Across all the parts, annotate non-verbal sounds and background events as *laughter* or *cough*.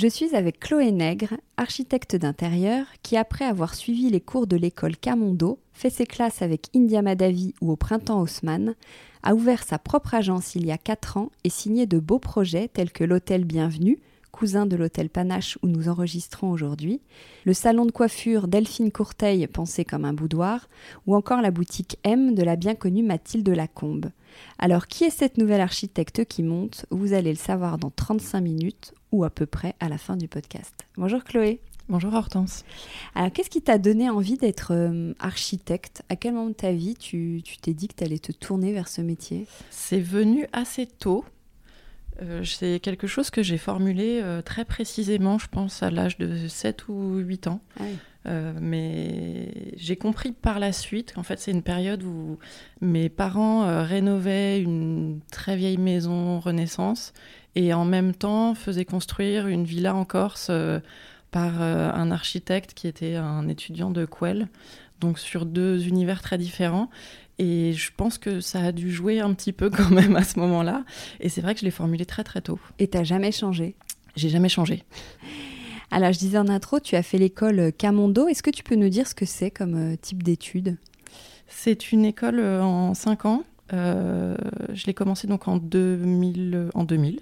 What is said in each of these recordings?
Je suis avec Chloé Nègre, architecte d'intérieur, qui après avoir suivi les cours de l'école Camondo, fait ses classes avec India Madavi ou au printemps Haussmann, a ouvert sa propre agence il y a 4 ans et signé de beaux projets tels que l'hôtel Bienvenue, cousin de l'hôtel Panache où nous enregistrons aujourd'hui, le salon de coiffure Delphine Courteil pensé comme un boudoir, ou encore la boutique M de la bien connue Mathilde Lacombe. Alors qui est cette nouvelle architecte qui monte? Vous allez le savoir dans 35 minutes ou à peu près à la fin du podcast. Bonjour Chloé. Bonjour Hortense. Alors qu'est-ce qui t'a donné envie d'être euh, architecte? À quel moment de ta vie tu t'es dit que tu allais te tourner vers ce métier? C'est venu assez tôt. Euh, c'est quelque chose que j'ai formulé euh, très précisément, je pense, à l'âge de 7 ou 8 ans. Ah mais j'ai compris par la suite qu'en fait, c'est une période où mes parents rénovaient une très vieille maison Renaissance et en même temps faisait construire une villa en Corse euh, par euh, un architecte qui était un étudiant de Quell, donc sur deux univers très différents. Et je pense que ça a dû jouer un petit peu quand même à ce moment-là. Et c'est vrai que je l'ai formulé très très tôt. Et t'as jamais changé? J'ai jamais changé. Alors je disais en intro, tu as fait l'école Camondo. Est-ce que tu peux nous dire ce que c'est comme euh, type d'études C'est une école en cinq ans euh, je l'ai commencé donc en 2000, en 2000.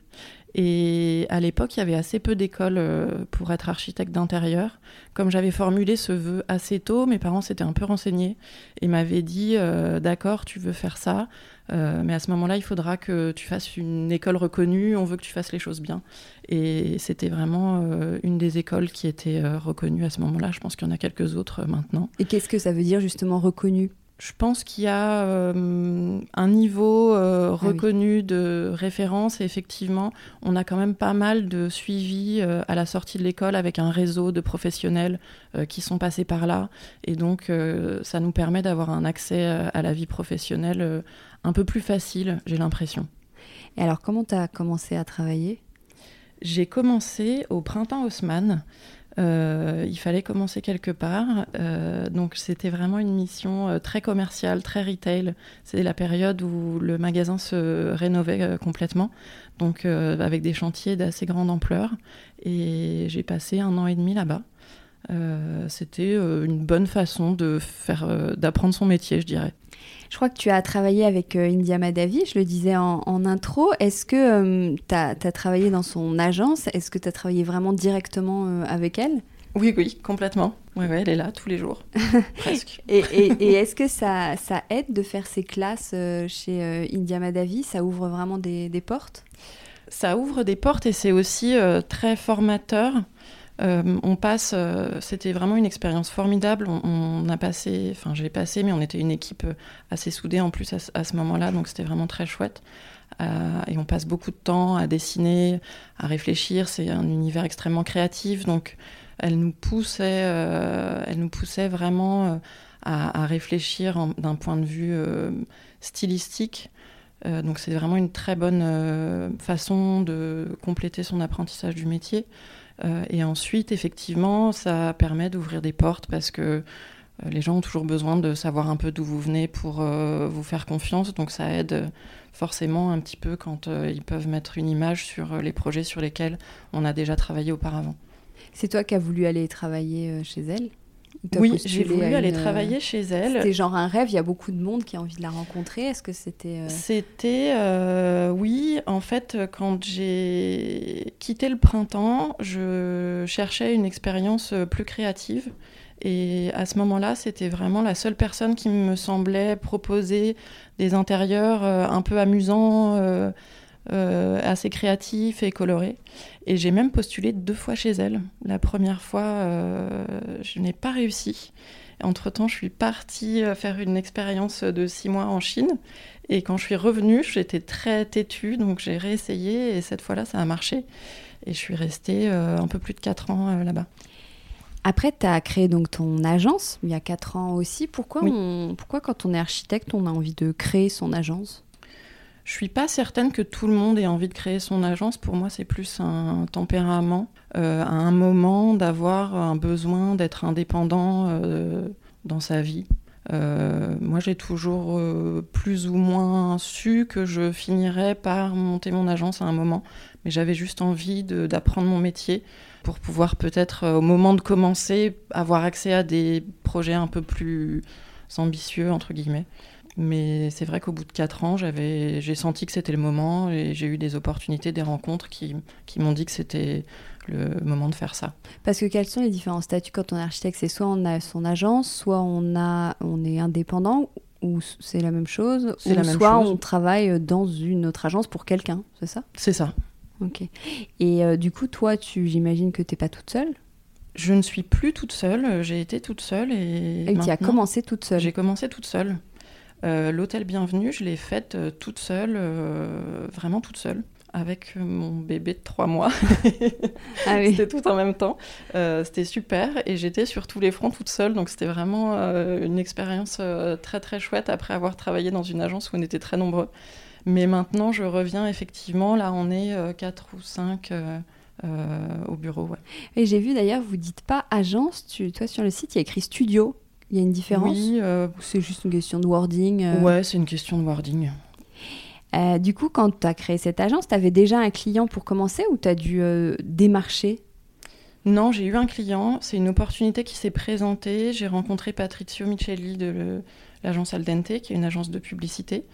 Et à l'époque, il y avait assez peu d'écoles euh, pour être architecte d'intérieur. Comme j'avais formulé ce vœu assez tôt, mes parents s'étaient un peu renseignés et m'avaient dit euh, D'accord, tu veux faire ça, mais à ce moment-là, il faudra que tu fasses une école reconnue, on veut que tu fasses les choses bien. Et c'était vraiment une des écoles qui était reconnue à ce moment-là. Je pense qu'il y en a quelques autres maintenant. Et qu'est-ce que ça veut dire justement reconnue? Je pense qu'il y a euh, un niveau euh, ah reconnu de référence et effectivement, on a quand même pas mal de suivi euh, à la sortie de l'école avec un réseau de professionnels qui sont passés par là. Et donc, ça nous permet d'avoir un accès à la vie professionnelle un peu plus facile, j'ai l'impression. Et alors, comment tu as commencé à travailler? J'ai commencé au printemps Haussmann. Euh, il fallait commencer quelque part. Euh, donc c'était vraiment une mission euh, très commerciale, très retail. C'est la période où le magasin se rénovait complètement, donc avec des chantiers d'assez grande ampleur. Et j'ai passé un an et demi là-bas. c'était une bonne façon de faire, d'apprendre son métier, je dirais. Je crois que tu as travaillé avec euh, India Madavi, je le disais en, intro. Est-ce que euh, tu as, travaillé dans son agence? Est-ce que tu as travaillé vraiment directement euh, avec elle? Oui, oui, complètement. Oui, ouais, elle est là tous les jours, *laughs* presque. et, est-ce que ça, ça, aide de faire ces classes chez India Madavi Ça ouvre vraiment des, portes? Ça ouvre des portes et c'est aussi très formateur. On passe, c'était vraiment une expérience formidable. On, a passé, enfin j'ai passé, mais on était une équipe assez soudée en plus à, ce moment-là, donc c'était vraiment très chouette. et on passe beaucoup de temps à dessiner, à réfléchir. C'est un univers extrêmement créatif, donc elle nous poussait, elle nous poussait vraiment à, à réfléchir d'un point de vue stylistique euh, donc c'est vraiment une très bonne euh, façon de compléter son apprentissage du métier. Euh, et ensuite, effectivement, ça permet d'ouvrir des portes parce que les gens ont toujours besoin de savoir un peu d'où vous venez pour vous faire confiance. Donc ça aide forcément un petit peu quand ils peuvent mettre une image sur les projets sur lesquels on a déjà travaillé auparavant. C'est toi qui as voulu aller travailler chez elle? Oui, j'ai voulu aller travailler chez elle. C'était genre un rêve, il y a beaucoup de monde qui a envie de la rencontrer. Est-ce que c'était... Euh, c'était, euh, oui, en fait, quand j'ai quitté le printemps, je cherchais une expérience euh, plus créative. Et à ce moment-là, c'était vraiment la seule personne qui me semblait proposer des intérieurs un peu amusants, assez créatifs et colorés. Et j'ai même postulé deux fois chez elle. La première fois, euh, je n'ai pas réussi. Entre-temps, je suis partie euh, faire une expérience de six mois en Chine. Et quand je suis revenue, j'étais très têtue, donc j'ai réessayé. Et cette fois-là, ça a marché. Et je suis restée euh, un peu plus de quatre ans là-bas. Après, tu as créé donc ton agence il y a quatre ans aussi. Pourquoi, pourquoi quand on est architecte, on a envie de créer son agence? Je suis pas certaine que tout le monde ait envie de créer son agence. Pour moi, c'est plus un tempérament, euh, à un moment d'avoir un besoin d'être indépendant euh, dans sa vie. Euh, moi, j'ai toujours plus ou moins su que je finirais par monter mon agence à un moment, mais j'avais juste envie d'apprendre mon métier pour pouvoir peut-être, au moment de commencer, avoir accès à des projets un peu plus ambitieux, entre guillemets. Mais c'est vrai qu'au bout de quatre ans, j'ai senti que c'était le moment et j'ai eu des opportunités, des rencontres qui, qui m'ont dit que c'était le moment de faire ça. Parce que quels sont les différents statuts quand on est architecte? C'est soit on a son agence, soit on, a, on est indépendant, ou c'est la même chose, ou la même soit on travaille dans une autre agence pour quelqu'un, c'est ça? C'est ça. Ok. Et euh, du coup, toi, tu j'imagine que tu n'es pas toute seule? Je ne suis plus toute seule, j'ai été toute seule et. Et tu as commencé toute seule? J'ai commencé toute seule. Euh, l'hôtel Bienvenue, je l'ai faite euh, toute seule, euh, vraiment toute seule avec mon bébé de trois mois. *laughs* *laughs* ah oui. C'était tout en même temps. c'était super et j'étais sur tous les fronts toute seule. Donc c'était vraiment une expérience très très chouette après avoir travaillé dans une agence où on était très nombreux. Mais maintenant je reviens effectivement, là on est quatre ou cinq au bureau. Et j'ai vu d'ailleurs, vous dites pas agence, tu, toi sur le site il y a écrit studio. Il y a une différence Oui. Euh, c'est juste une question de wording euh Ouais, c'est une question de wording. Euh, du coup, quand tu as créé cette agence, tu avais déjà un client pour commencer ou tu as dû démarcher? Non, j'ai eu un client. C'est une opportunité qui s'est présentée. J'ai rencontré Patrizio Micheli de l'agence Aldente, qui est une agence de publicité.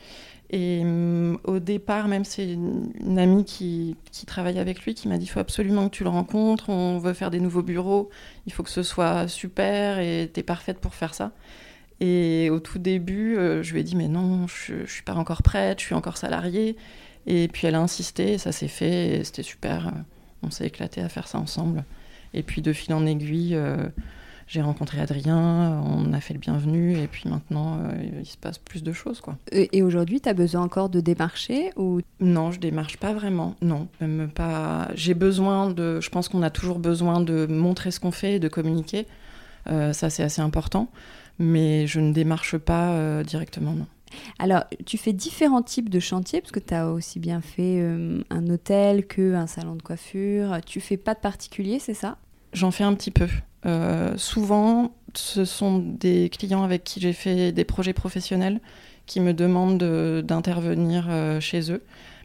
Et hum, au départ, même c'est une, amie qui, travaille avec lui qui m'a dit il faut absolument que tu le rencontres, on veut faire des nouveaux bureaux, il faut que ce soit super et tu es parfaite pour faire ça. Et au tout début, euh, je lui ai dit mais non, je, ne suis pas encore prête, je suis encore salariée. Et puis elle a insisté, ça s'est fait, et c'était super. On s'est éclaté à faire ça ensemble. Et puis de fil en aiguille, euh, j'ai rencontré Adrien, on a fait le bienvenu, et puis maintenant, euh, il se passe plus de choses. Quoi. Et, aujourd'hui, tu as besoin encore de démarcher ou... Non, je démarche pas vraiment, non. Même pas... J'ai besoin de... Je pense qu'on a toujours besoin de montrer ce qu'on fait et de communiquer. Euh, ça, c'est assez important. Mais je ne démarche pas euh, directement, non. Alors, tu fais différents types de chantiers, parce que tu as aussi bien fait un hôtel qu'un salon de coiffure. Tu fais pas de particulier, c'est ça? J'en fais un petit peu. Euh, souvent, ce sont des clients avec qui j'ai fait des projets professionnels qui me demandent d'intervenir euh, chez eux.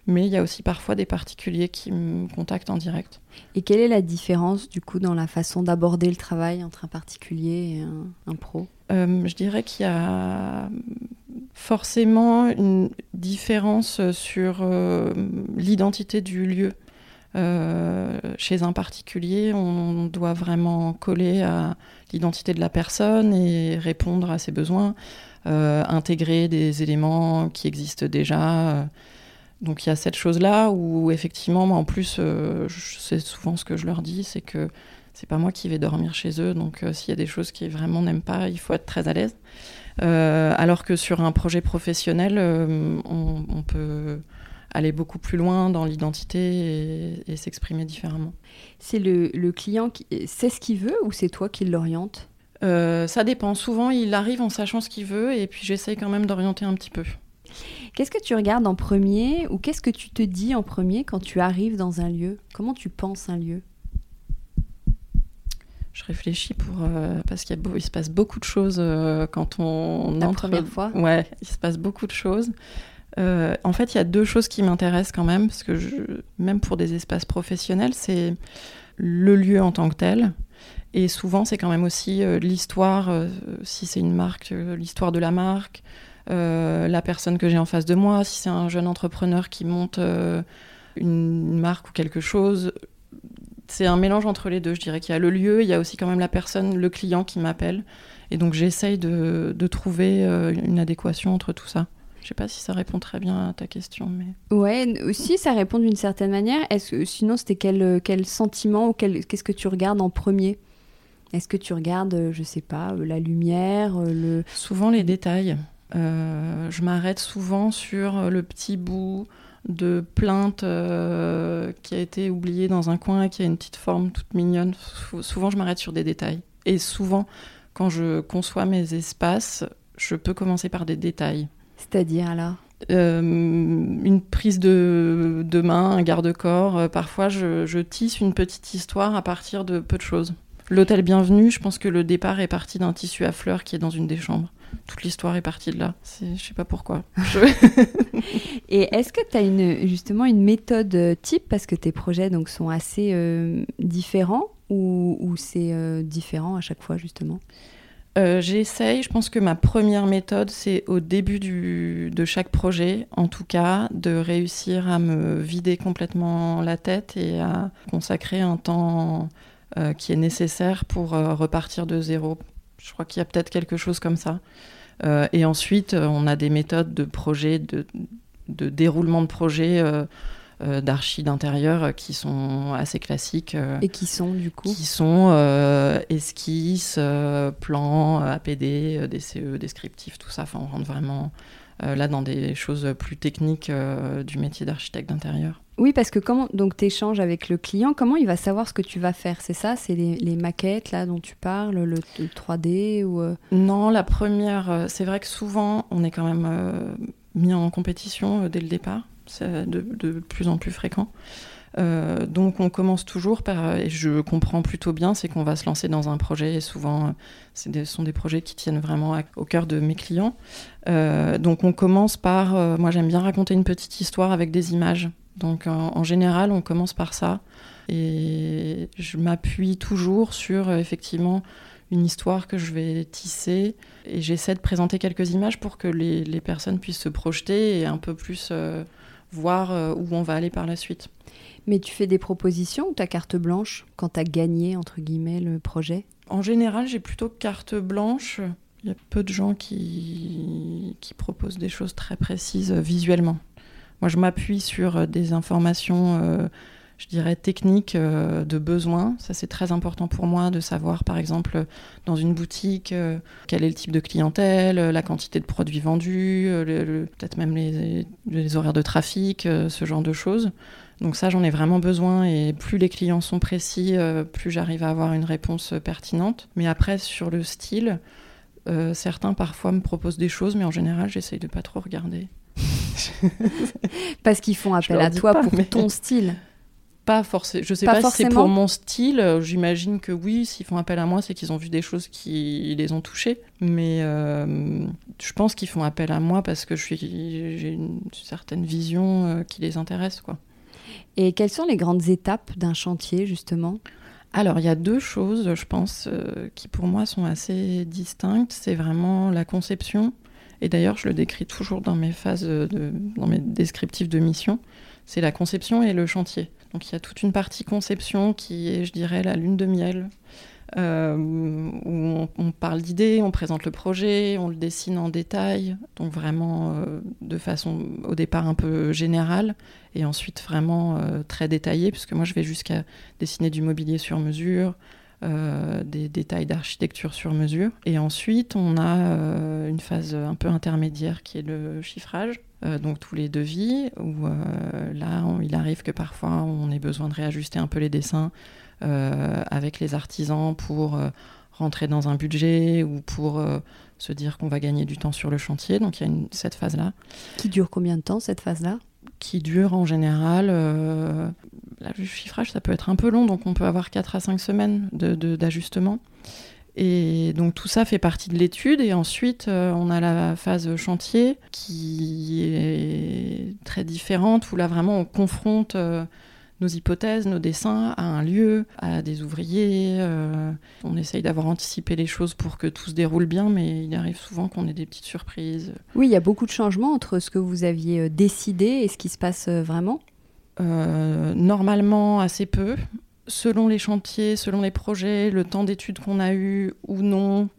Mais il y a aussi parfois des particuliers qui me contactent en direct. Et quelle est la différence du coup dans la façon d'aborder le travail entre un particulier et un, pro? Euh, Je dirais qu'il y a forcément une différence sur l'identité du lieu. Euh, chez un particulier, on doit vraiment coller à l'identité de la personne et répondre à ses besoins, euh, intégrer des éléments qui existent déjà. Donc il y a cette chose-là où effectivement, en plus, euh, c'est souvent ce que je leur dis, c'est que c'est pas moi qui vais dormir chez eux, donc s'il y a des choses qu'ils vraiment n'aiment pas, il faut être très à l'aise. alors que sur un projet professionnel, on, peut aller beaucoup plus loin dans l'identité et, s'exprimer différemment. C'est le, le, client qui sait ce qu'il veut ou c'est toi qui l'oriente euh, ça dépend. Souvent, il arrive en sachant ce qu'il veut et puis j'essaye quand même d'orienter un petit peu. Qu'est-ce que tu regardes en premier ou qu'est-ce que tu te dis en premier quand tu arrives dans un lieu? Comment tu penses un lieu? Je réfléchis pour euh, parce qu'il il se passe beaucoup de choses euh, quand on La première fois? Ouais, il se passe beaucoup de choses. En fait, il y a deux choses qui m'intéressent quand même parce que même pour des espaces professionnels, c'est le lieu en tant que tel et souvent, c'est quand même aussi euh, l'histoire, euh, si c'est une marque, euh, l'histoire de la marque, la personne que j'ai en face de moi, si c'est un jeune entrepreneur qui monte une marque ou quelque chose. C'est un mélange entre les deux. Je dirais qu'il y a le lieu, il y a aussi quand même la personne, le client qui m'appelle. Et donc j'essaye de, trouver une adéquation entre tout ça. Je sais pas si ça répond très bien à ta question, mais. Ouais, aussi ça répond d'une certaine manière. Est-ce que sinon c'était quel, quel sentiment ou qu'est-ce que tu regardes en premier? Est-ce que tu regardes, euh, je sais pas, euh, la lumière, euh, le... Souvent les détails. je m'arrête souvent sur le petit bout de plainte qui a été oublié dans un coin et qui a une petite forme toute mignonne. Souvent, je m'arrête sur des détails. Et souvent, quand je conçois mes espaces, je peux commencer par des détails. C'est-à-dire alors une prise de, main, un garde-corps. parfois, je, tisse une petite histoire à partir de peu de choses. L'hôtel Bienvenue, je pense que le départ est parti d'un tissu à fleurs qui est dans une des chambres. Toute l'histoire est partie de là. Je sais pas pourquoi. *laughs* *laughs* Et est-ce que tu as une, justement une méthode euh, type parce que tes projets donc sont assez euh, différents ou, c'est euh, différent à chaque fois justement? J'essaye, je pense que ma première méthode, c'est au début de chaque projet, en tout cas, de réussir à me vider complètement la tête et à consacrer un temps euh, qui est nécessaire pour euh, repartir de zéro. Je crois qu'il y a peut-être quelque chose comme ça. Euh, et ensuite, on a des méthodes de projet, de déroulement de projet. D'archi d'intérieur qui sont assez classiques. Et qui sont du coup Qui sont esquisses, plans, APD, DCE, descriptifs, tout ça. Enfin, on rentre vraiment là dans des choses plus techniques du métier d'architecte d'intérieur. Oui, parce que comment donc tu échanges avec le client, comment il va savoir ce que tu vas faire? C'est ça? C'est les, maquettes là dont tu parles, le, 3D ou euh? Non, la première, euh, c'est vrai que souvent on est quand même euh, mis en compétition dès le départ, c'est de, plus en plus fréquent. donc on commence toujours par, et je comprends plutôt bien, c'est qu'on va se lancer dans un projet et souvent ce sont des projets qui tiennent vraiment au cœur de mes clients. donc on commence par, moi j'aime bien raconter une petite histoire avec des images. Donc en, général, on commence par ça. Et je m'appuie toujours sur euh, effectivement une histoire que je vais tisser et j'essaie de présenter quelques images pour que les, personnes puissent se projeter et un peu plus euh, voir euh, où on va aller par la suite. Mais tu fais des propositions ou ta carte blanche quand tu as gagné entre guillemets le projet? En général, j'ai plutôt carte blanche. Il y a peu de gens qui, qui proposent des choses très précises visuellement. Moi, je m'appuie sur euh, des informations, euh, je dirais, techniques euh, de besoin. Ça, c'est très important pour moi de savoir, par exemple, dans une boutique, quel est le type de clientèle, la quantité de produits vendus, peut-être même les, les, horaires de trafic, ce genre de choses. Donc ça, j'en ai vraiment besoin et plus les clients sont précis, plus j'arrive à avoir une réponse pertinente. Mais après, sur le style, certains parfois me proposent des choses, mais en général, j'essaye de pas trop regarder. *laughs* Parce qu'ils font appel à toi pour ton style. Pas forcément. Je sais pas, si c'est pour mon style. J'imagine que oui, s'ils font appel à moi, c'est qu'ils ont vu des choses qui les ont touchés. Mais euh, je pense qu'ils font appel à moi parce que j'ai une certaine vision euh, qui les intéresse, quoi. Et quelles sont les grandes étapes d'un chantier, justement? Alors, il y a deux choses, je pense, euh, qui pour moi sont assez distinctes. C'est vraiment la conception et d'ailleurs, je le décris toujours dans mes phases, de, dans mes descriptifs de mission, c'est la conception et le chantier. Donc il y a toute une partie conception qui est, je dirais, la lune de miel, euh, où on, parle d'idées, on présente le projet, on le dessine en détail, donc vraiment euh, de façon au départ un peu générale, et ensuite vraiment euh, très détaillée, puisque moi je vais jusqu'à dessiner du mobilier sur mesure, des détails d'architecture sur mesure. Et ensuite, on a une phase un peu intermédiaire qui est le chiffrage. Donc tous les devis, où là, il arrive que parfois on ait besoin de réajuster un peu les dessins avec les artisans pour rentrer dans un budget ou pour se dire qu'on va gagner du temps sur le chantier. Donc il y a une, cette phase-là. Qui dure combien de temps cette phase-là? Qui dure en général, euh, le chiffrage ça peut être un peu long, donc on peut avoir 4 à 5 semaines d'ajustement. De, et donc tout ça fait partie de l'étude. Et ensuite, euh, on a la phase chantier qui est très différente, où là vraiment on confronte... Euh, nos hypothèses, nos dessins à un lieu, à des ouvriers. Euh, on essaye d'avoir anticipé les choses pour que tout se déroule bien, mais il arrive souvent qu'on ait des petites surprises. Oui, il y a beaucoup de changements entre ce que vous aviez décidé et ce qui se passe euh, vraiment? Normalement, assez peu selon les chantiers, selon les projets, le temps d'étude qu'on a eu ou non.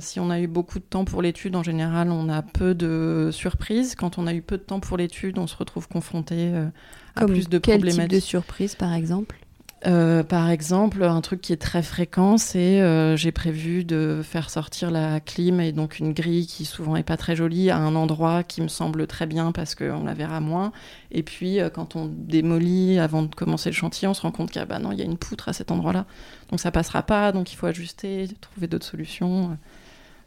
si on a eu beaucoup de temps pour l'étude, en général, on a peu de surprises. Quand on a eu peu de temps pour l'étude, on se retrouve confronté comme plus de quel type de surprise, par exemple? Euh, par exemple, un truc qui est très fréquent, c'est euh, j'ai prévu de faire sortir la clim et donc une grille qui souvent est pas très jolie à un endroit qui me semble très bien parce qu'on la verra moins. Et puis euh, quand on démolit avant de commencer le chantier, on se rend compte qu'il y a, bah y a une poutre à cet endroit-là, donc ça passera pas, donc il faut ajuster, trouver d'autres solutions.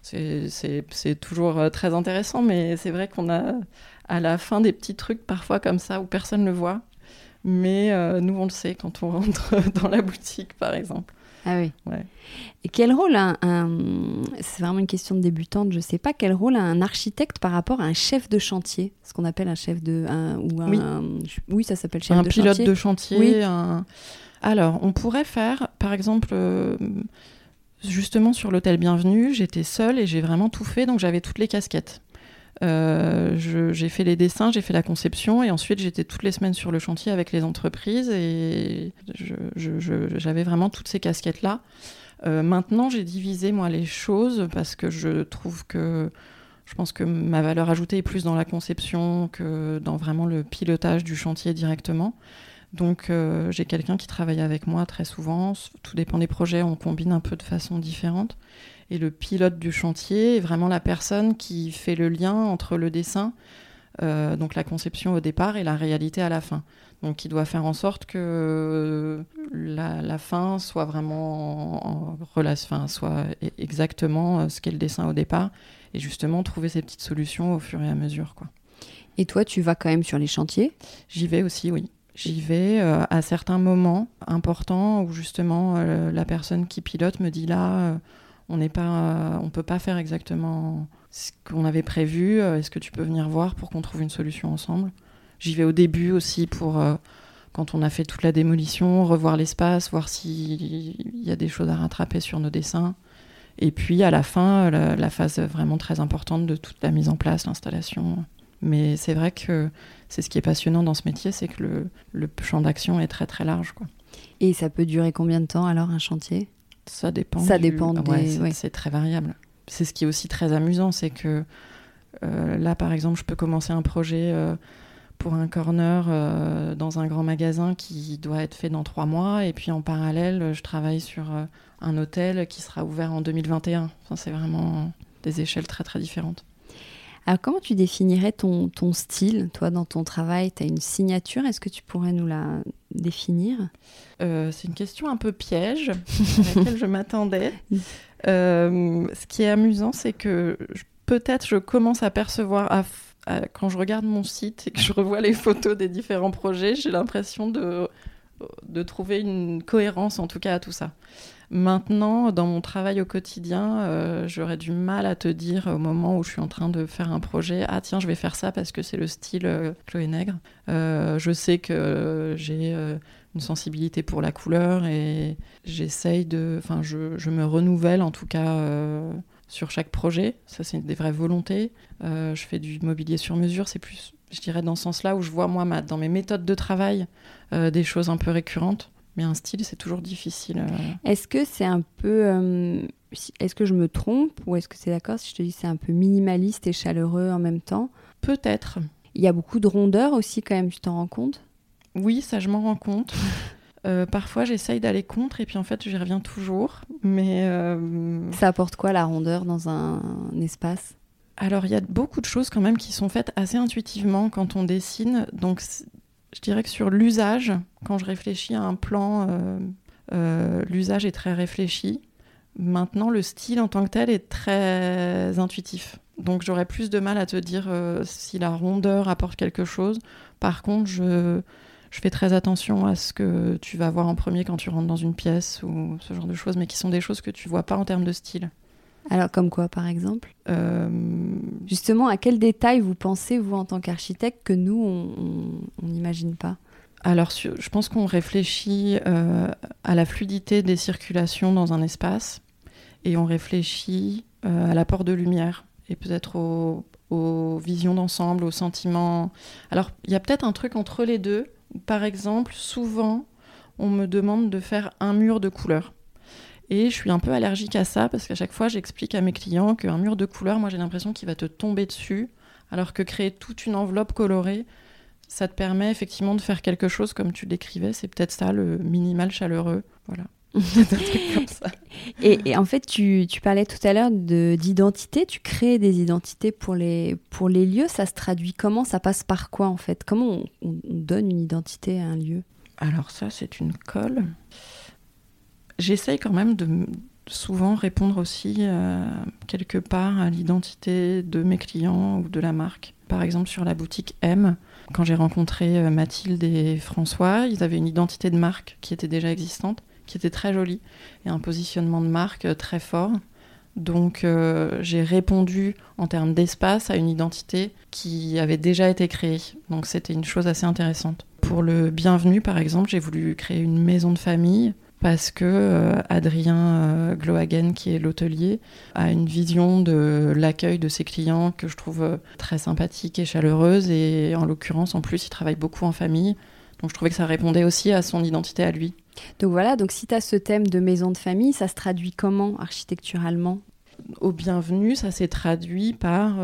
C'est toujours très intéressant, mais c'est vrai qu'on a à la fin des petits trucs parfois comme ça où personne ne le voit. Mais euh, nous, on le sait quand on rentre *laughs* dans la boutique, par exemple. Ah oui. Et quel rôle a un, c'est vraiment une question de débutante, je ne sais pas, quel rôle a un architecte par rapport à un chef de chantier? Ce qu'on appelle un chef de. Un, ou un, oui. oui, ça s'appelle chef de chantier. Un pilote de chantier. Oui. Alors, on pourrait faire, par exemple. Euh, justement sur l'hôtel Bienvenue, j'étais seule et j'ai vraiment tout fait, donc j'avais toutes les casquettes. Euh, j'ai fait les dessins, j'ai fait la conception et ensuite j'étais toutes les semaines sur le chantier avec les entreprises et j'avais vraiment toutes ces casquettes-là. Euh, maintenant, j'ai divisé moi les choses parce que je trouve que je pense que ma valeur ajoutée est plus dans la conception que dans vraiment le pilotage du chantier directement. Donc euh, j'ai quelqu'un qui travaille avec moi très souvent. Tout dépend des projets, on combine un peu de façon différente. Et le pilote du chantier est vraiment la personne qui fait le lien entre le dessin, euh, donc la conception au départ, et la réalité à la fin. Donc qui doit faire en sorte que la, fin soit vraiment en, relation, soit e-, exactement euh, ce qu'est le dessin au départ, et justement trouver ces petites solutions au fur et à mesure. Quoi. Et toi, tu vas quand même sur les chantiers? J'y vais aussi, oui. J'y vais euh, à certains moments importants où justement la personne qui pilote me dit là, on n'est pas, on peut pas faire exactement ce qu'on avait prévu. Euh, est-ce que tu peux venir voir pour qu'on trouve une solution ensemble? J'y vais au début aussi pour euh, quand on a fait toute la démolition, revoir l'espace, voir s'il y a des choses à rattraper sur nos dessins. Et puis à la fin, la, phase vraiment très importante de toute la mise en place, l'installation. Mais c'est vrai que c'est ce qui est passionnant dans ce métier, c'est que le, le champ d'action est très très large. Quoi. Et ça peut durer combien de temps alors un chantier? Ça dépend. Ça dépend. C'est très variable. C'est ce qui est aussi très amusant, c'est que euh, là, par exemple, je peux commencer un projet euh, pour un corner euh, dans un grand magasin qui doit être fait dans trois mois, et puis en parallèle, je travaille sur un hôtel qui sera ouvert en 2021. Enfin, c'est vraiment des échelles très très différentes. Alors, comment tu définirais ton, ton style, toi, dans ton travail? Tu as une signature, est-ce que tu pourrais nous la définir? Euh, C'est une question un peu piège, à laquelle je m'attendais. *laughs* Euh, ce qui est amusant, c'est que peut-être je commence à percevoir, quand je regarde mon site et que je revois les photos des différents projets, j'ai l'impression de, de trouver une cohérence, en tout cas, à tout ça. Maintenant, dans mon travail au quotidien, euh, j'aurais du mal à te dire au moment où je suis en train de faire un projet, ah tiens, je vais faire ça parce que c'est le style euh, Chloé Nègre. Euh, je sais que j'ai une sensibilité pour la couleur et j'essaye de, enfin, je, me renouvelle en tout cas sur chaque projet. Ça, c'est des vraies volontés. je fais du mobilier sur mesure, c'est plus, je dirais, dans ce sens-là où je vois moi, dans mes méthodes de travail, des choses un peu récurrentes. Mais un style, c'est toujours difficile. Euh. Est-ce que c'est un peu. Euh, est-ce que je me trompe ou est-ce que c'est d'accord si je te dis c'est un peu minimaliste et chaleureux en même temps? Peut-être. Il y a beaucoup de rondeur aussi, quand même, tu t'en rends compte? Oui, ça, je m'en rends compte. *laughs* parfois, j'essaye d'aller contre et puis en fait, j'y reviens toujours. Mais ça apporte quoi la rondeur dans un espace? Alors, il y a beaucoup de choses quand même qui sont faites assez intuitivement quand on dessine. Donc, je dirais que sur l'usage, quand je réfléchis à un plan, euh, euh, l'usage est très réfléchi. Maintenant, le style en tant que tel est très intuitif. Donc, j'aurais plus de mal à te dire euh, si la rondeur apporte quelque chose. Par contre, je, je fais très attention à ce que tu vas voir en premier quand tu rentres dans une pièce ou ce genre de choses, mais qui sont des choses que tu vois pas en termes de style. Alors, comme quoi, par exemple euh, Justement, à quel détail vous pensez, vous, en tant qu'architecte, que nous, on n'imagine pas? Alors, je pense qu'on réfléchit euh, à la fluidité des circulations dans un espace et on réfléchit euh, à l'apport de lumière et peut-être aux, visions d'ensemble, aux sentiments. Alors, il y a peut-être un truc entre les deux. Par exemple, souvent, on me demande de faire un mur de couleurs. Et je suis un peu allergique à ça parce qu'à chaque fois, j'explique à mes clients qu'un mur de couleurs, moi j'ai l'impression qu'il va te tomber dessus, alors que créer toute une enveloppe colorée, ça te permet effectivement de faire quelque chose comme tu décrivais. C'est peut-être ça, le minimal chaleureux. Voilà. *laughs* comme ça. Et, en fait, tu, tu parlais tout à l'heure d'identité, tu crées des identités pour les, pour les lieux, ça se traduit comment? Ça passe par quoi en fait? Comment on donne une identité à un lieu? Alors ça, c'est une colle. J'essaye quand même de souvent répondre aussi euh, quelque part à l'identité de mes clients ou de la marque. Par exemple, sur la boutique M, quand j'ai rencontré euh, Mathilde et François, ils avaient une identité de marque qui était déjà existante, qui était très jolie, et un positionnement de marque euh, très fort. Donc j'ai répondu en termes d'espace à une identité qui avait déjà été créée. Donc c'était une chose assez intéressante. Pour le bienvenu, par exemple, j'ai voulu créer une maison de famille parce que euh, Adrien euh, Glohagen, qui est l'hôtelier, a une vision de l'accueil de ses clients que je trouve euh, très sympathique et chaleureuse. Et en l'occurrence, en plus, il travaille beaucoup en famille. Donc je trouvais que ça répondait aussi à son identité à lui. Donc voilà, donc si tu as ce thème de maison de famille, ça se traduit comment architecturalement? Au bienvenu, ça s'est traduit par...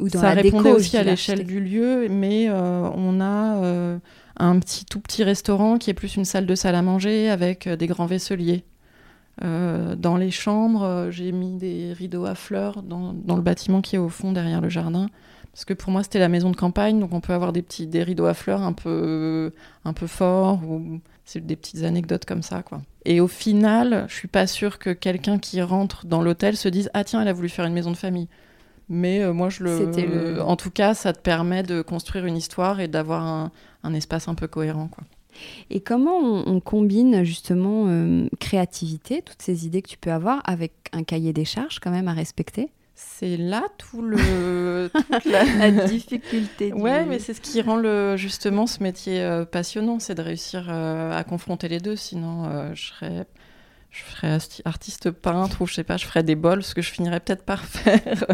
Ou dans ça répondait aussi à l'échelle du lieu, mais on a un petit tout petit restaurant qui est plus une salle de salle à manger avec euh, des grands vaisseliers. Euh, dans les chambres, euh, j'ai mis des rideaux à fleurs dans, le bâtiment qui est au fond derrière le jardin. Parce que pour moi, c'était la maison de campagne, donc on peut avoir des petits des rideaux à fleurs un peu, un peu forts, ou c'est des petites anecdotes comme ça, quoi. Et au final, je suis pas sûre que quelqu'un qui rentre dans l'hôtel se dise Ah, tiens, elle a voulu faire une maison de famille. Mais moi, je le... En tout cas, ça te permet de construire une histoire et d'avoir un, un espace un peu cohérent. Quoi. Et comment on, combine justement euh, créativité, toutes ces idées que tu peux avoir, avec un cahier des charges quand même à respecter? C'est là tout le *laughs* toute la... difficulté. Ouais, mais c'est ce qui rend le justement ce métier euh, passionnant, c'est de réussir euh, à confronter les deux. Sinon, je serais je ferais artiste peintre ou je sais pas, je ferais des bols, ce que je finirais peut-être par *laughs* faire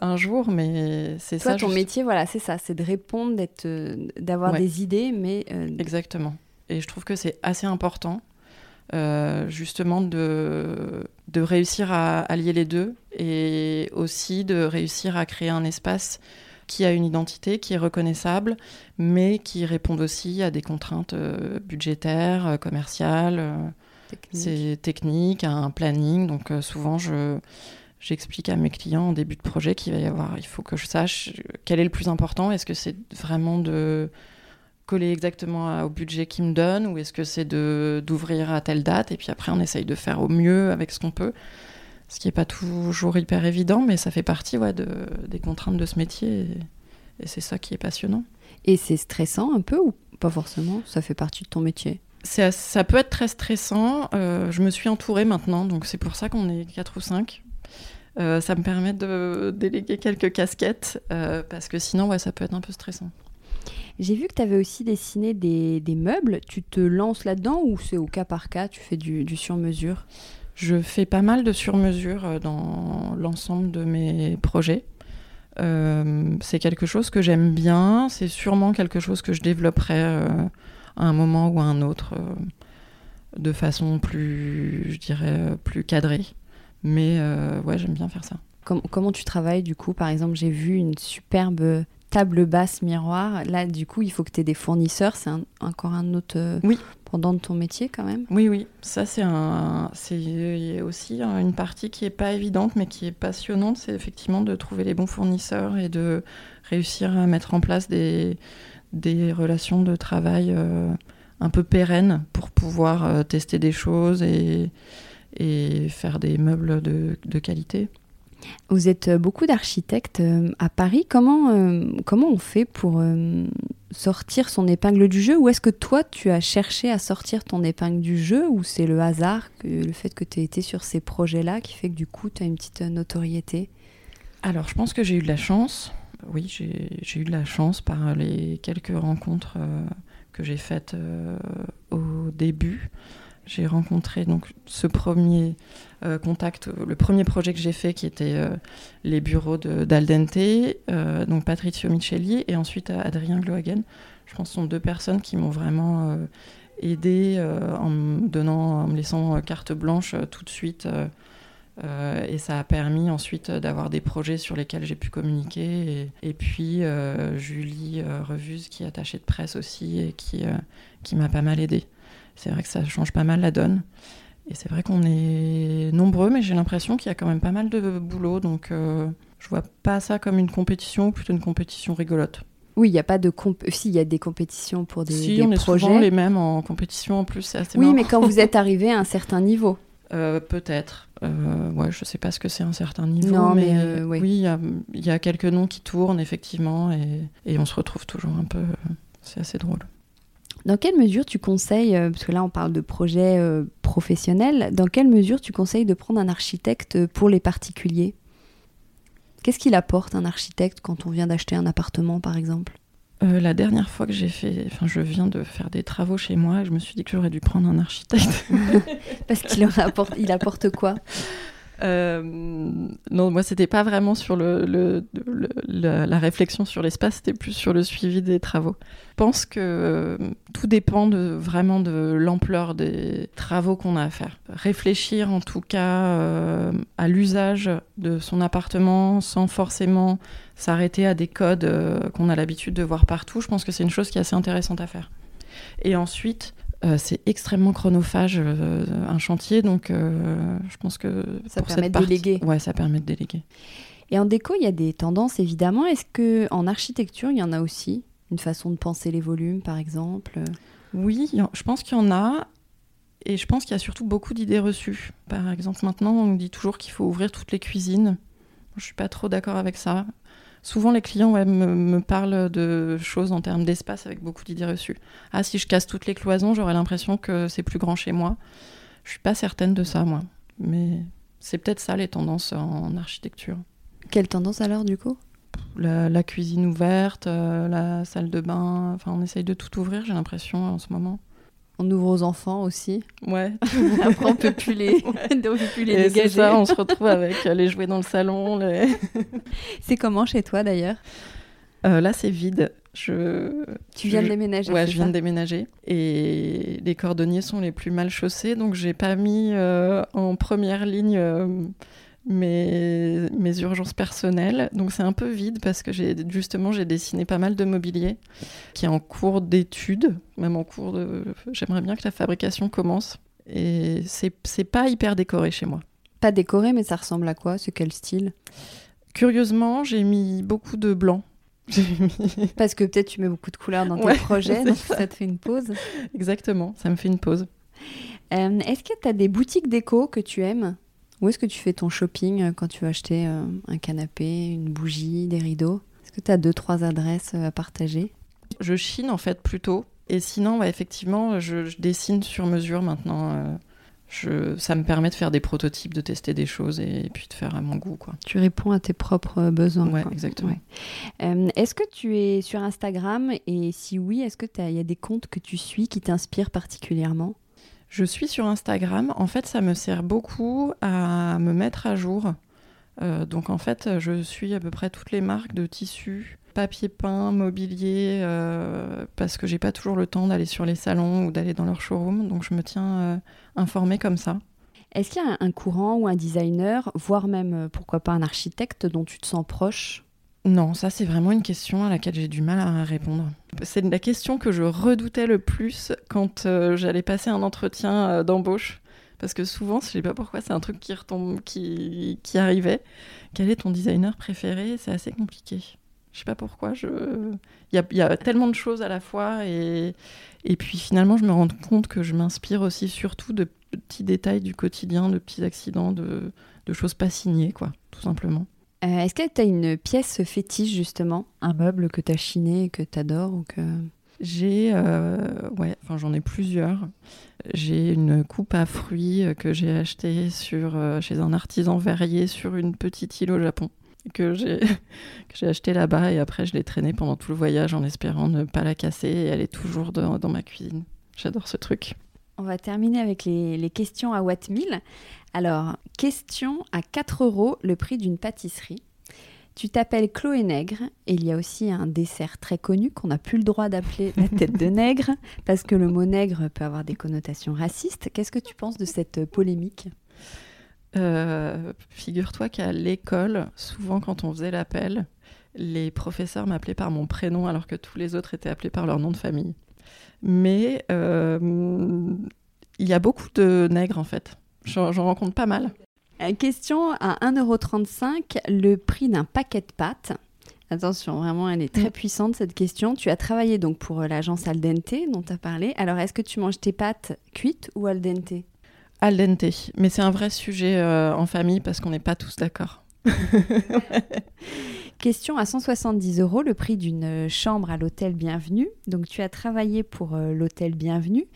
un jour, mais c'est ça. ton métier, voilà, c'est ça, c'est de répondre, d'être, euh, d'avoir des idées, mais euh, exactement. Et je trouve que c'est assez important, euh, justement, de de réussir à allier les deux et aussi de réussir à créer un espace qui a une identité, qui est reconnaissable, mais qui répond aussi à des contraintes budgétaires, commerciales, c'est technique, à un planning. Donc souvent, je j'explique à mes clients en début de projet qu'il va y avoir, il faut que je sache quel est le plus important. Est-ce que c'est vraiment de coller exactement au budget qu'ils me donnent ou est-ce que c'est de, d'ouvrir à telle date et puis après on essaye de faire au mieux avec ce qu'on peut. Ce qui n'est pas toujours hyper évident, mais ça fait partie ouais, de, des contraintes de ce métier et, c'est ça qui est passionnant. Et c'est stressant un peu ou pas forcément? Ça fait partie de ton métier? Ça peut être très stressant. Euh, je me suis entourée maintenant, donc c'est pour ça qu'on est 4 ou 5. Euh, ça me permet de déléguer quelques casquettes, euh, parce que sinon, ouais, ça peut être un peu stressant. J'ai vu que tu avais aussi dessiné des, meubles. Tu te lances là-dedans ou c'est au cas par cas Tu fais du, du sur-mesure? Je fais pas mal de sur-mesure euh, dans l'ensemble de mes projets. c'est quelque chose que j'aime bien. C'est sûrement quelque chose que je développerai à un moment ou à un autre de façon plus, je dirais, plus cadrée. Mais euh, ouais, j'aime bien faire ça. comment tu travailles du coup? Par exemple, j'ai vu une superbe table basse miroir. Là, du coup, il faut que tu aies des fournisseurs. C'est encore un autre euh, oui. pendant de ton métier quand même? Oui, oui. Ça, c'est un, c'est aussi une partie qui est pas évidente, mais qui est passionnante. C'est effectivement de trouver les bons fournisseurs et de réussir à mettre en place des, des relations de travail euh, un peu pérennes pour pouvoir tester des choses et, et faire des meubles de, de qualité. Vous êtes euh, beaucoup d'architectes euh, à Paris. Comment, euh, comment on fait pour sortir son épingle du jeu? Ou est-ce que toi, tu as cherché à sortir ton épingle du jeu? Ou c'est le hasard, que, le fait que tu aies été sur ces projets-là qui fait que du coup, tu as une petite notoriété? Alors, je pense que j'ai eu de la chance. Oui, j'ai eu de la chance par les quelques rencontres que j'ai faites au début j'ai rencontré donc ce premier euh, contact, le premier projet que j'ai fait qui était euh, les bureaux d'Aldente, euh, donc Patrizio Micheli et ensuite Adrien Glohagen. Je pense que ce sont deux personnes qui m'ont vraiment aidé en me donnant, en me laissant carte blanche tout de suite. et ça a permis ensuite d'avoir des projets sur lesquels j'ai pu communiquer. Et, puis Julie Revuse, qui est attachée de presse aussi et qui, qui m'a pas mal aidé c'est vrai que ça change pas mal la donne. Et c'est vrai qu'on est nombreux, mais j'ai l'impression qu'il y a quand même pas mal de boulot. Donc euh, je vois pas ça comme une compétition, plutôt une compétition rigolote. Oui, il n'y a pas de comp si il y a des compétitions pour des, si, on est projets. souvent les mêmes en compétition en plus, c'est assez Oui, marrant. mais quand vous *laughs* êtes arrivé à un certain niveau. Euh, Peut-être. Euh, ouais, je sais pas ce que c'est un certain niveau, Non, mais, mais, euh, oui. oui, il y a- il y, a quelques noms qui tournent effectivement, et, et on se retrouve toujours un peu. C'est assez drôle. Dans quelle mesure tu conseilles, euh, parce que là on parle de projets euh, professionnels, dans quelle mesure tu conseilles de prendre un architecte pour les particuliers? Qu'est-ce qu'il apporte un architecte quand on vient d'acheter un appartement par exemple? Euh, la dernière fois que j'ai fait, enfin, je viens de faire des travaux chez moi, et je me suis dit que j'aurais dû prendre un architecte. *laughs* Parce qu'il apporte, il apporte quoi? Euh, non, moi, c'était pas vraiment sur le, la, réflexion sur l'espace, c'était plus sur le suivi des travaux. Je pense que euh, tout dépend vraiment de l'ampleur des travaux qu'on a à faire. Réfléchir en tout cas euh, à l'usage de son appartement sans forcément s'arrêter à des codes qu'on a l'habitude de voir partout, je pense que c'est une chose qui est assez intéressante à faire. Et ensuite, euh, c'est extrêmement chronophage euh, un chantier, donc euh, je pense que Ça pour permet cette de partie- déléguer. Ouais, ça permet de déléguer. Et en déco, il y a des tendances évidemment. Est-ce que en architecture, il y en a aussi une façon de penser les volumes par exemple? Oui, en- je pense qu'il y en a. Et je pense qu'il y a surtout beaucoup d'idées reçues. Par exemple, maintenant, on dit toujours qu'il faut ouvrir toutes les cuisines. Je suis pas trop d'accord avec ça. Souvent, les clients ouais, me, me parlent de choses en termes d'espace avec beaucoup d'idées reçues. Ah, si je casse toutes les cloisons, j'aurais l'impression que c'est plus grand chez moi. Je suis pas certaine de ça, moi. Mais c'est peut-être ça les tendances en architecture. Quelle tendance alors du coup? La, la cuisine ouverte, euh, la salle de bain. Enfin, on essaye de tout ouvrir, j'ai l'impression, en ce moment. On ouvre aux enfants aussi. Ouais. *laughs* Après, on peut plus les, *laughs* *laughs* on peut plus les Et c'est dégager. ça, on se retrouve avec euh, les jouets dans le salon. les- C'est comment chez toi d'ailleurs Euh, là, c'est vide. Je... Tu viens de déménager Ouais, je viens de déménager. Et les cordonniers sont les plus mal chaussés, donc j'ai pas mis euh, en première ligne euh, mes, mes urgences personnelles. Donc c'est un peu vide parce que j'ai justement j'ai dessiné pas mal de mobilier qui est en cours d'étude, même en cours de. J'aimerais bien que la fabrication commence. Et c'est pas hyper décoré chez moi. Pas décoré, mais ça ressemble à quoi? C'est quel style? Curieusement, j'ai mis beaucoup de blanc. Mis- *laughs* Parce que peut-être tu mets beaucoup de couleurs dans tes Ouais, projets, donc ça. ça te fait une pause. Exactement, ça me fait une pause. Euh, est-ce que tu as des boutiques déco que tu aimes? Où est-ce que tu fais ton shopping euh, quand tu veux acheter euh, un canapé, une bougie, des rideaux? Est-ce que tu as deux, trois adresses euh, à partager? Je chine en fait plutôt. Et sinon, ouais, effectivement, je, je dessine sur mesure maintenant. je, ça me permet de faire des prototypes, de tester des choses et, puis de faire à mon goût. Quoi. Tu réponds à tes propres besoins. Quoi. exactement. Ouais. Euh, est-ce que tu es sur Instagram? Et si oui, est-ce que il y a des comptes que tu suis qui t'inspirent particulièrement? Je suis sur Instagram. En fait, ça me sert beaucoup à me mettre à jour. Euh, donc, en fait, je suis à peu près toutes les marques de tissus, papier peint, mobilier, euh, parce que j'ai pas toujours le temps d'aller sur les salons ou d'aller dans leur showroom. Donc, je me tiens euh, informée comme ça. Est-ce qu'il y a un- courant ou un designer, voire même, pourquoi pas, un architecte dont tu te sens proche? Non, ça c'est vraiment une question à laquelle j'ai du mal à répondre. C'est la question que je redoutais le plus quand euh, j'allais passer un entretien euh, d'embauche. Parce que souvent, je sais pas pourquoi, c'est un truc qui retombe, qui, qui arrivait. Quel est ton designer préféré? C'est assez compliqué. Je sais pas pourquoi. Il, y a, y a tellement de choses à la fois. Et, et puis finalement, je me rends compte que je m'inspire aussi surtout de petits détails du quotidien, de petits accidents, de, de choses pas signées, quoi, tout simplement. Euh, est-ce que tu as une pièce fétiche, justement? Un meuble que tu as chiné, que tu adores ou que... J'ai, euh, ouais, enfin j'en ai plusieurs. J'ai une coupe à fruits que j'ai achetée sur, euh, chez un artisan verrier sur une petite île au Japon que j'ai *laughs* que j'ai acheté là-bas et après je l'ai traînée pendant tout le voyage en espérant ne pas la casser et elle est toujours dans, dans ma cuisine. J'adore ce truc. On va terminer avec les, les questions à Watt 1000. Alors, question à 4 euros le prix d'une pâtisserie. Tu t'appelles Chloé Nègre et il y a aussi un dessert très connu qu'on n'a plus le droit d'appeler la tête de nègre *laughs* parce que le mot nègre peut avoir des connotations racistes. Qu'est-ce que tu penses de cette polémique? Euh, Figure-toi qu'à l'école, souvent quand on faisait l'appel, les professeurs m'appelaient par mon prénom alors que tous les autres étaient appelés par leur nom de famille. Mais euh, il y a beaucoup de nègres en fait. J'en rencontre pas mal. Euh, question à 1,35€, le prix d'un paquet de pâtes. Attention, vraiment, elle est très mm. puissante cette question. Tu as travaillé donc pour euh, l'agence Al dente dont tu as parlé. Alors, est-ce que tu manges tes pâtes cuites ou al dente Al dente, mais c'est un vrai sujet euh, en famille parce qu'on n'est pas tous d'accord. *laughs* Question à 170 euros, le prix d'une chambre à l'hôtel Bienvenue. Donc tu as travaillé pour l'hôtel Bienvenue.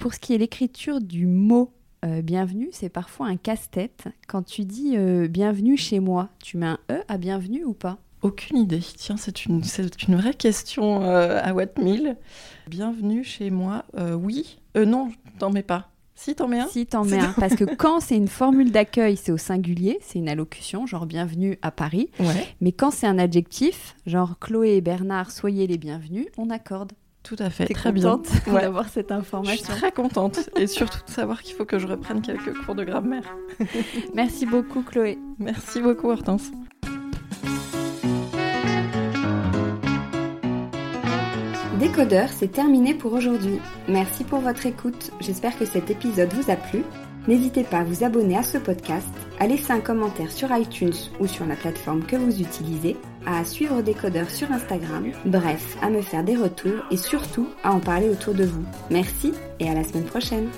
Pour ce qui est l'écriture du mot euh, bienvenue, c'est parfois un casse-tête. Quand tu dis euh, bienvenue chez moi, tu mets un E à bienvenue ou pas? Aucune idée. Tiens, c'est une, une vraie question euh, à Wattmill. Bienvenue chez moi, oui. non, t'en mets pas. Si, t'en mets un? Si, t'en mets un. Parce que *laughs* quand c'est une formule d'accueil, c'est au singulier, c'est une allocution, genre bienvenue à Paris. Mais quand c'est un adjectif, genre Chloé et Bernard, soyez les bienvenus, on accorde. Tout à fait, très bien. Ouais. d'avoir cette information. Je suis très contente et surtout de savoir qu'il faut que je reprenne quelques cours de grammaire. *laughs* Merci beaucoup Chloé. Merci beaucoup Hortense. Décodeur, c'est terminé pour aujourd'hui. Merci pour votre écoute. J'espère que cet épisode vous a plu. N'hésitez pas à vous abonner à ce podcast, à laisser un commentaire sur iTunes ou sur la plateforme que vous utilisez, à suivre Décodeur sur Instagram, bref, à me faire des retours et surtout à en parler autour de vous. Merci et à la semaine prochaine.